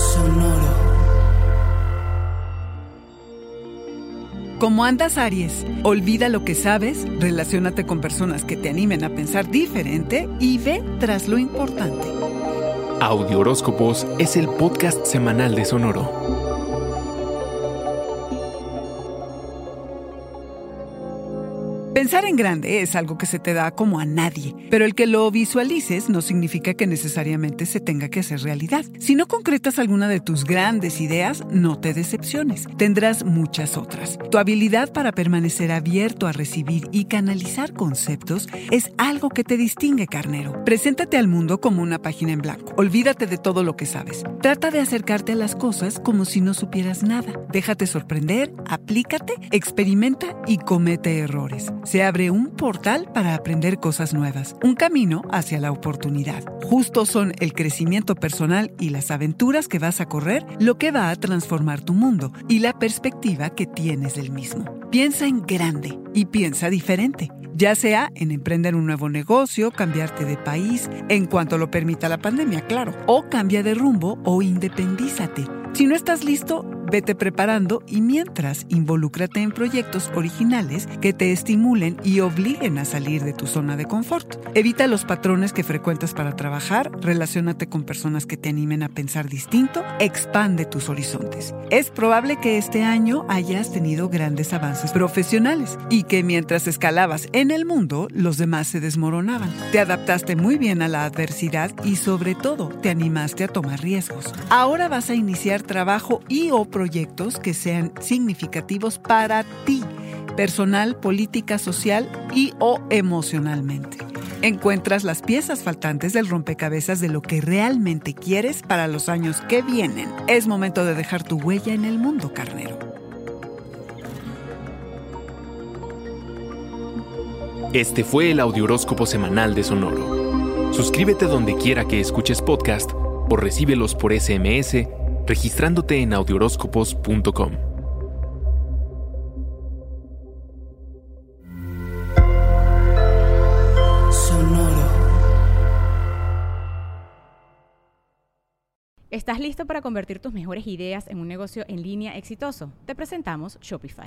Sonoro. Como andas Aries, olvida lo que sabes, relaciónate con personas que te animen a pensar diferente y ve tras lo importante. Audio Horóscopos es el podcast semanal de Sonoro. Pensar en grande es algo que se te da como a nadie, pero el que lo visualices no significa que necesariamente se tenga que hacer realidad. Si no concretas alguna de tus grandes ideas, no te decepciones. Tendrás muchas otras. Tu habilidad para permanecer abierto a recibir y canalizar conceptos es algo que te distingue, carnero. Preséntate al mundo como una página en blanco. Olvídate de todo lo que sabes. Trata de acercarte a las cosas como si no supieras nada. Déjate sorprender, aplícate, experimenta y comete errores se abre un portal para aprender cosas nuevas, un camino hacia la oportunidad. Justo son el crecimiento personal y las aventuras que vas a correr lo que va a transformar tu mundo y la perspectiva que tienes del mismo. Piensa en grande y piensa diferente ya sea en emprender un nuevo negocio, cambiarte de país, en cuanto lo permita la pandemia, claro, o cambia de rumbo o independízate. Si no estás listo, Vete preparando y mientras involúcrate en proyectos originales que te estimulen y obliguen a salir de tu zona de confort. Evita los patrones que frecuentas para trabajar, relacionate con personas que te animen a pensar distinto, expande tus horizontes. Es probable que este año hayas tenido grandes avances profesionales y que mientras escalabas en el mundo, los demás se desmoronaban. Te adaptaste muy bien a la adversidad y sobre todo te animaste a tomar riesgos. Ahora vas a iniciar trabajo y o proyectos que sean significativos para ti, personal, política, social y o emocionalmente. Encuentras las piezas faltantes del rompecabezas de lo que realmente quieres para los años que vienen. Es momento de dejar tu huella en el mundo, carnero. Este fue el Audioróscopo Semanal de Sonoro. Suscríbete donde quiera que escuches podcast o recíbelos por SMS registrándote en audioróscopos.com. Sonoro. ¿Estás listo para convertir tus mejores ideas en un negocio en línea exitoso? Te presentamos Shopify.